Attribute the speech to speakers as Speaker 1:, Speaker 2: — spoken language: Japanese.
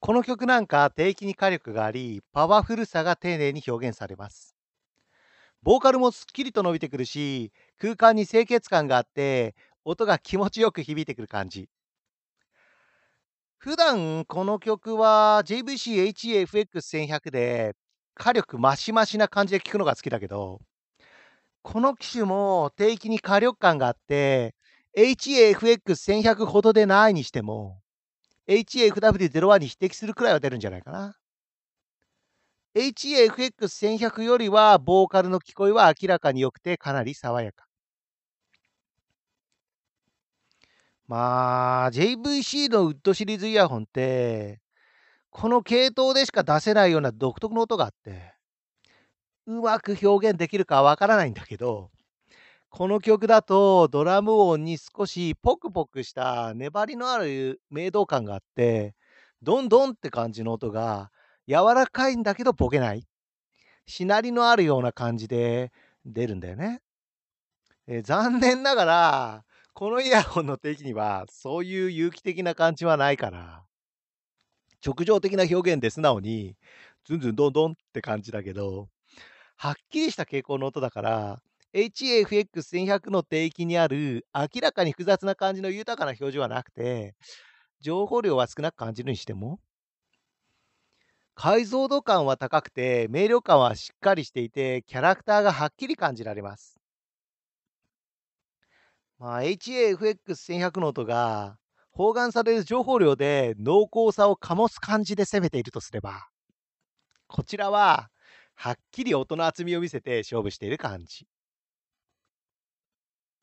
Speaker 1: この曲なんか低域に火力があり、パワフルさが丁寧に表現されます。ボーカルもすっきりと伸びてくるし、空間に清潔感があって、音が気持ちよく響いてくる感じ。普段この曲は JVC-HEFX1100 で火力マシマシな感じで聴くのが好きだけど、この機種も低域に火力感があって、HEFX1100 ほどでないにしても、HEFW01 に匹敵するくらいは出るんじゃないかな。HEFX1100 よりはボーカルの聞こえは明らかに良くてかなり爽やか。まあ、JVC のウッドシリーズイヤホンって、この系統でしか出せないような独特の音があって、うまく表現できるかわからないんだけど、この曲だとドラム音に少しポクポクした粘りのある明動感があって、ドンドンって感じの音が柔らかいんだけどボケない。しなりのあるような感じで出るんだよね。え残念ながら、このイヤホンの定義にはそういう有機的な感じはないから、直情的な表現で素直にズンズンドンドンって感じだけど、はっきりした傾向の音だから、HAFX1100 の定域にある明らかに複雑な感じの豊かな表示はなくて、情報量は少なく感じるにしても、解像度感は高くて、明瞭感はしっかりしていて、キャラクターがはっきり感じられます。まあ、HAFX1100 の音が包含される情報量で濃厚さを醸す感じで攻めているとすれば、こちらははっきり音の厚みを見せて勝負している感じ。